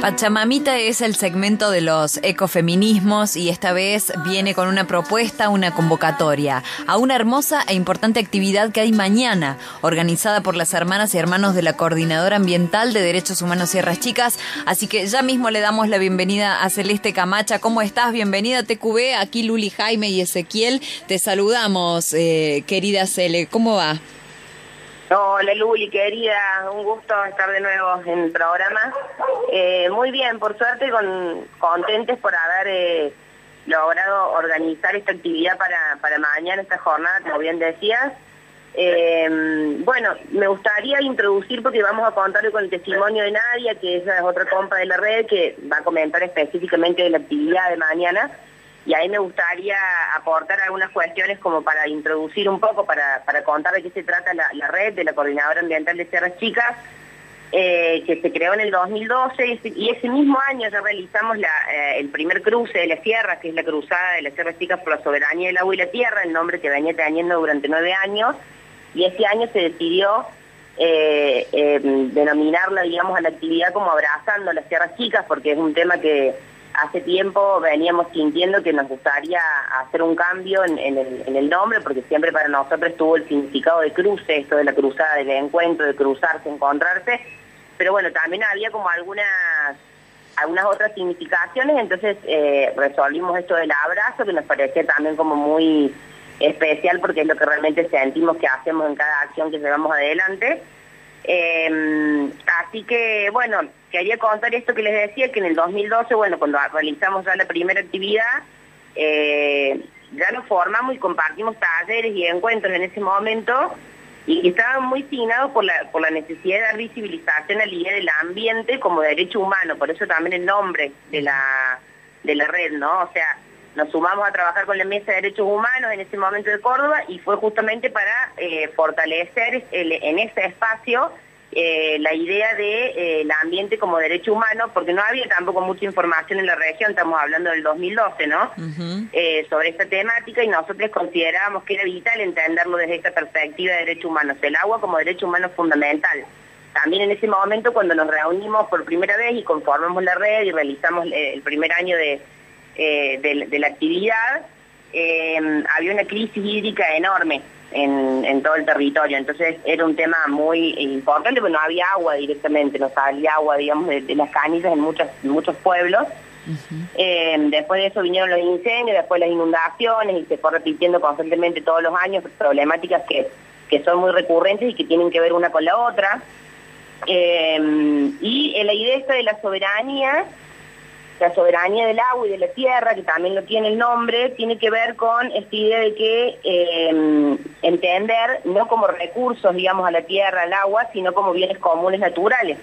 Pachamamita es el segmento de los ecofeminismos y esta vez viene con una propuesta, una convocatoria a una hermosa e importante actividad que hay mañana, organizada por las hermanas y hermanos de la Coordinadora Ambiental de Derechos Humanos Sierras Chicas. Así que ya mismo le damos la bienvenida a Celeste Camacha. ¿Cómo estás? Bienvenida a TQV. Aquí Luli Jaime y Ezequiel. Te saludamos, eh, querida Cele. ¿Cómo va? Hola Luli, querida, un gusto estar de nuevo en el programa. Eh, muy bien, por suerte, con, contentes por haber eh, logrado organizar esta actividad para, para mañana, esta jornada, como bien decías. Eh, bueno, me gustaría introducir porque vamos a contar con el testimonio de Nadia, que es otra compa de la red, que va a comentar específicamente de la actividad de mañana y ahí me gustaría aportar algunas cuestiones como para introducir un poco, para, contar de qué se trata la, red de la Coordinadora Ambiental de Sierras Chicas, eh, que se creó en el 2012 y ese, mismo año ya realizamos eh, el primer cruce de la sierra, que es la cruzada de las Sierras Chicas por la soberanía del agua y la tierra, el nombre que venía teniendo durante nueve años, y ese año se decidió eh, denominarla, digamos, a la actividad como abrazando las Sierras Chicas, porque es un tema que hace tiempo veníamos sintiendo que nos gustaría hacer un cambio en, el, nombre, porque siempre para nosotros tuvo el significado de cruce, esto de la cruzada, del encuentro, de cruzarse, encontrarse, pero bueno, también había como algunas algunas otras significaciones, entonces eh, resolvimos esto del abrazo, que nos parecía también como muy especial, porque es lo que realmente sentimos que hacemos en cada acción que llevamos adelante. Eh, así que, bueno, quería contar esto que les decía, que en el 2012, bueno, cuando realizamos ya la primera actividad, eh, ya nos formamos y compartimos talleres y encuentros en ese momento y estaban muy signados por la, la necesidad de dar visibilización al día del ambiente como derecho humano, por eso también el nombre de la, de la red, ¿no? O sea, nos sumamos a trabajar con la Mesa de Derechos Humanos en ese momento de Córdoba y fue justamente para eh, fortalecer en ese espacio eh, la idea de eh, ambiente como derecho humano, porque no había tampoco mucha información en la región, estamos hablando del 2012, ¿no? sobre esta temática y nosotros considerábamos que era vital entenderlo desde esta perspectiva de derechos humanos, el agua como derecho humano fundamental. También en ese momento cuando nos reunimos por primera vez y conformamos la red y realizamos el primer año de eh, de, la actividad, eh, había una crisis hídrica enorme en, todo el territorio, entonces era un tema muy importante, porque no había agua directamente, no salía agua, digamos, de, las canillas en, muchos muchos pueblos. Eh, después de eso vinieron los incendios, después las inundaciones y se fue repitiendo constantemente todos los años problemáticas que, que son muy recurrentes y que tienen que ver una con la otra. y la idea esta de la soberanía la soberanía del agua y de la tierra, que también lo tiene el nombre, tiene que ver con esta idea de que eh, entender no como recursos, digamos, a la tierra, al agua, sino como bienes comunes naturales.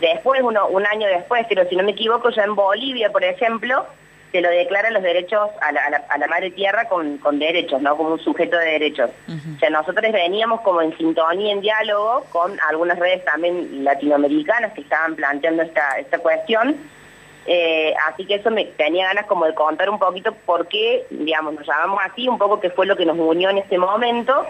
Después, uno, un año después, pero si no me equivoco, ya en Bolivia, por ejemplo, se lo declaran los derechos a la, madre tierra con, derechos, ¿no? Como un sujeto de derechos. O sea, nosotros veníamos como en sintonía, en diálogo con algunas redes también latinoamericanas que estaban planteando esta, esta cuestión, eh, así que eso me tenía ganas como de contar un poquito por qué, digamos, nos llamamos así, un poco qué fue lo que nos unió en ese momento.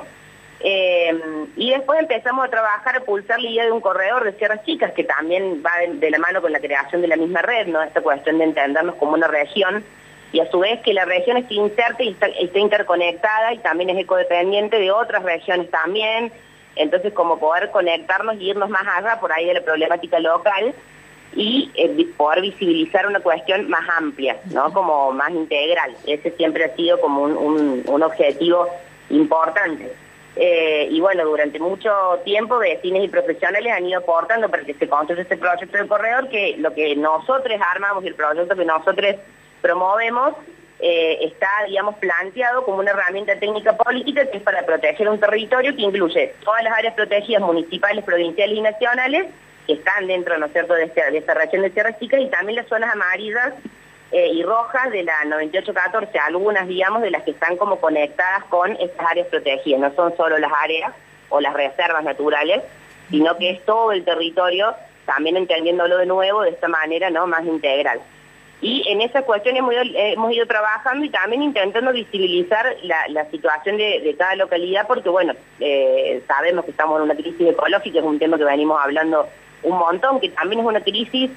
Eh, y después empezamos a trabajar, a pulsar la idea de un corredor de Sierras Chicas, que también va de, la mano con la creación de la misma red, ¿no? Esta cuestión de entendernos como una región, y a su vez que la región esté inserta y está, interconectada y también es ecodependiente de otras regiones también, entonces como poder conectarnos y irnos más allá por ahí de la problemática local, y eh, poder visibilizar una cuestión más amplia, ¿no? Como más integral. Ese siempre ha sido como un, un, objetivo importante. Eh, y bueno, durante mucho tiempo vecinos y profesionales han ido aportando para que se construya este proyecto de corredor, que lo que nosotros armamos y el proyecto que nosotros promovemos eh, está, digamos, planteado como una herramienta técnica política que es para proteger un territorio que incluye todas las áreas protegidas municipales, provinciales y nacionales, que están dentro, ¿no es cierto?, de esta, región de Sierra Chica y también las zonas amarillas eh, y rojas de la 9814, algunas, digamos, de las que están como conectadas con estas áreas protegidas. No son solo las áreas o las reservas naturales, sino que es todo el territorio, también entendiéndolo de nuevo de esta manera, ¿no?, más integral. Y en esa cuestión hemos ido, hemos ido trabajando y también intentando visibilizar la, situación de, cada localidad, porque bueno, eh, sabemos que estamos en una crisis ecológica, es un tema que venimos hablando un montón, que también es una crisis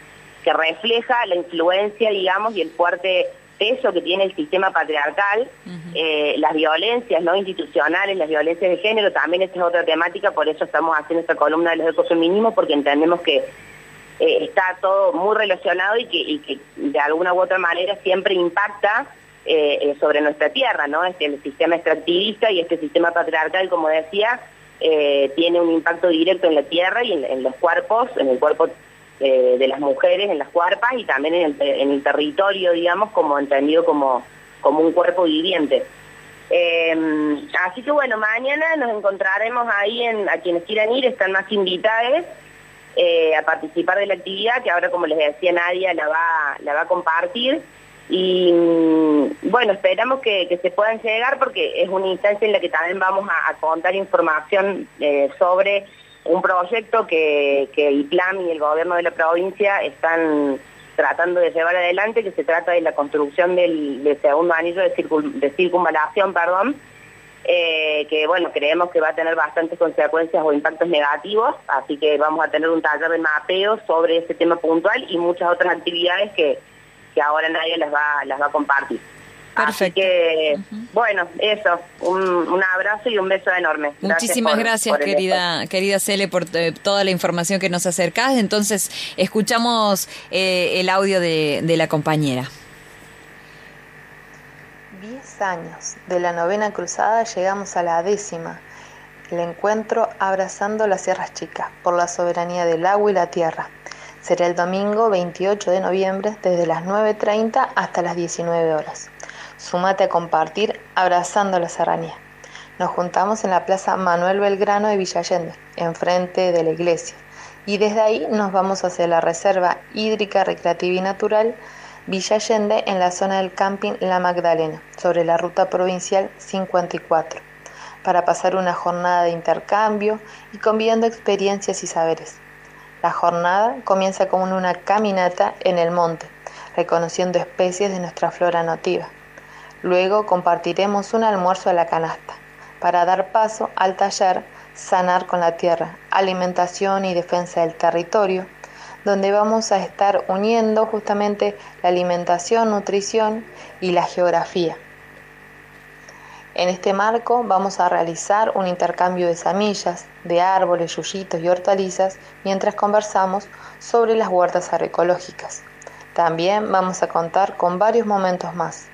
que refleja la influencia, digamos, y el fuerte peso que tiene el sistema patriarcal, eh, las violencias no institucionales, las violencias de género, también esta es otra temática, por eso estamos haciendo esta columna de los ecofeminismos, porque entendemos que eh, está todo muy relacionado y que, de alguna u otra manera siempre impacta eh, sobre nuestra tierra, ¿no? Este, el sistema extractivista y este sistema patriarcal, como decía, tiene un impacto directo en la tierra y en los cuerpos, en el cuerpo eh, de las mujeres en las cuerpas y también en el, territorio, digamos, como entendido como, como un cuerpo viviente. Em, así que bueno, mañana nos encontraremos ahí, en, a quienes quieran ir, están más invitados eh, a participar de la actividad, que ahora como les decía Nadia la va, la va a compartir. Y mm, bueno, esperamos que, se puedan llegar porque es una instancia en la que también vamos a, contar información eh, sobre un proyecto que, que IPLAM y el gobierno de la provincia están tratando de llevar adelante, que se trata de la construcción del, segundo anillo de, de circunvalación, perdón, eh, que bueno, creemos que va a tener bastantes consecuencias o impactos negativos, así que vamos a tener un taller de mapeo sobre ese tema puntual y muchas otras actividades que, que ahora nadie las va, las va a compartir. Así que, bueno, eso, un, abrazo y un beso enorme. Muchísimas gracias, querida, querida Cele, por eh, toda la información que nos acercás. Entonces, escuchamos eh, el audio de, de la compañera. Diez años de la novena cruzada llegamos a la décima, el encuentro abrazando las sierras chicas por la soberanía del agua y la tierra. Será el domingo 28 de noviembre desde las 9.30 hasta las 19 horas. Sumate a compartir abrazando la serranía. Nos juntamos en la Plaza Manuel Belgrano de Villallende, enfrente de la iglesia, y desde ahí nos vamos hacia la Reserva Hídrica Recreativa y Natural Villallende en la zona del camping La Magdalena, sobre la ruta provincial 54, para pasar una jornada de intercambio y conviviendo experiencias y saberes. La jornada comienza con una caminata en el monte, reconociendo especies de nuestra flora nativa. Luego compartiremos un almuerzo a la canasta para dar paso al taller Sanar con la Tierra, Alimentación y Defensa del Territorio, donde vamos a estar uniendo justamente la alimentación, nutrición y la geografía. En este marco vamos a realizar un intercambio de semillas, de árboles, yuyitos y hortalizas mientras conversamos sobre las huertas agroecológicas. También vamos a contar con varios momentos más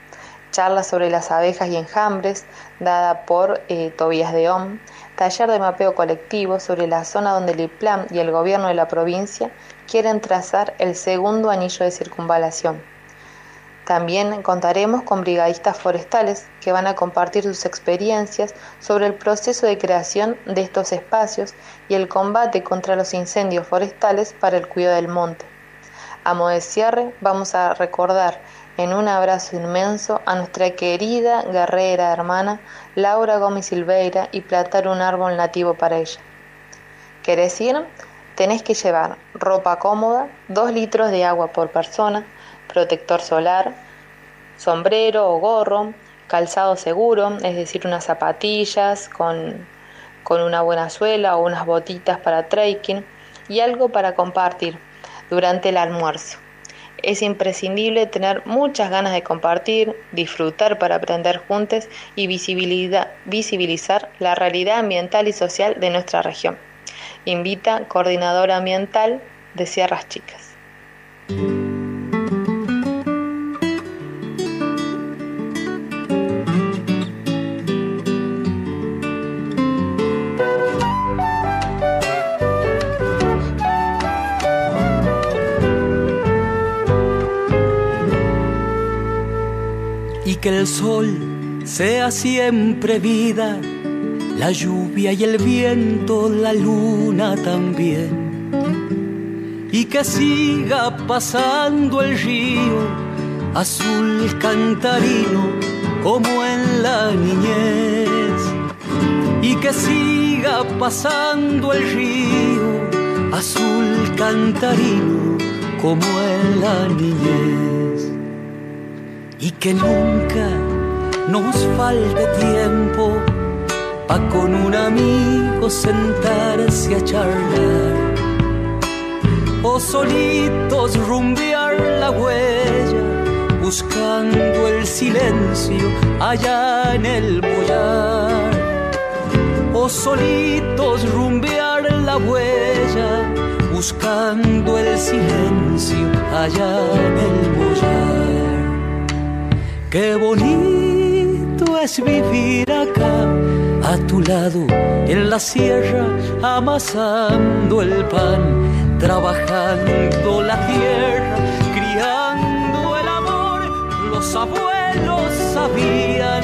charla sobre las abejas y enjambres, dada por eh, Tobías de Om, taller de mapeo colectivo sobre la zona donde el IPLAN y el gobierno de la provincia quieren trazar el segundo anillo de circunvalación. También contaremos con brigadistas forestales que van a compartir sus experiencias sobre el proceso de creación de estos espacios y el combate contra los incendios forestales para el cuidado del monte. A modo de cierre, vamos a recordar en un abrazo inmenso a nuestra querida guerrera hermana Laura Gómez Silveira y plantar un árbol nativo para ella. ¿Querés ir? Tenés que llevar ropa cómoda, dos litros de agua por persona, protector solar, sombrero o gorro, calzado seguro, es decir, unas zapatillas con, con una buena suela o unas botitas para trekking y algo para compartir durante el almuerzo. Es imprescindible tener muchas ganas de compartir, disfrutar para aprender juntos y visibilizar la realidad ambiental y social de nuestra región. Invita Coordinadora Ambiental de Sierras Chicas. El sol sea siempre vida, la lluvia y el viento, la luna también. Y que siga pasando el río azul cantarino como en la niñez, y que siga pasando el río, azul cantarino como en la niñez, y que nunca nos falte tiempo pa' con un amigo sentarse a charlar o solitos rumbear la huella, buscando el silencio allá en el boyar. O solitos rumbear la huella, buscando el silencio allá en el boyar. Qué bonito es vivir acá a tu lado en la sierra amasando el pan trabajando la tierra, criando el amor. Los abuelos sabían,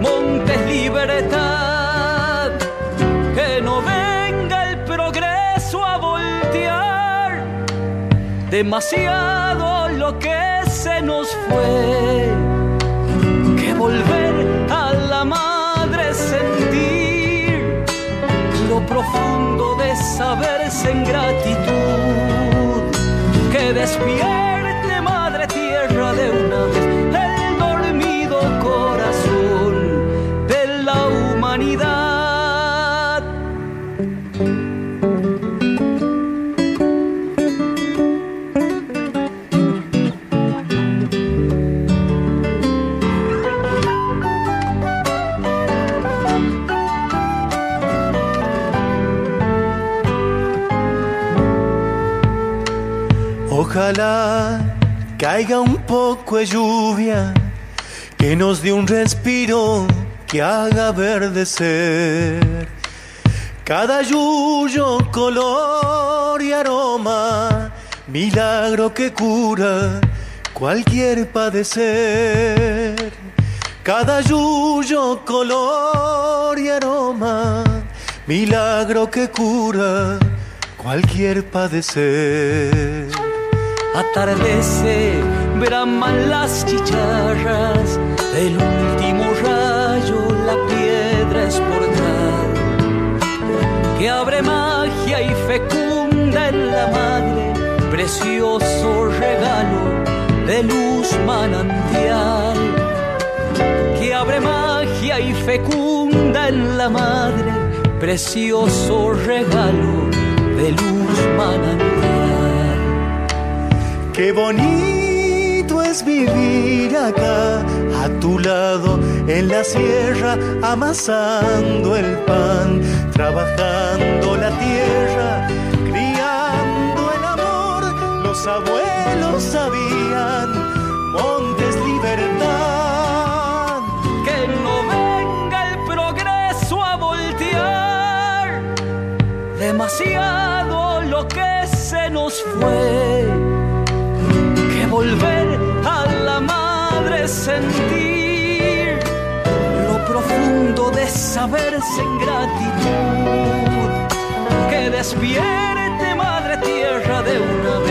montes libertad, que no venga el progreso a voltear. Demasiado lo que se nos fue, saberse en gratitud, que despierte Ojalá caiga un poco de lluvia que nos dé un respiro que haga verdecer cada yuyo, color y aroma, milagro que cura cualquier padecer. Cada yuyo, color y aroma, milagro que cura cualquier padecer. Atardece, braman las chicharras. Del último rayo, la piedra es portal que abre magia y fecunda en la madre, precioso regalo de luz manantial. Que abre magia y fecunda en la madre, precioso regalo de luz manantial. Qué bonito es vivir acá, a tu lado, en la sierra, amasando el pan, trabajando la tierra, criando el amor. Los abuelos sabían, montes libertad. Que no venga el progreso a voltear demasiado lo que se nos fue volver a la madre sentir lo profundo de saberse en gratitud. Que despierte madre tierra de una vez